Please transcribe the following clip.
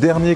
Dernier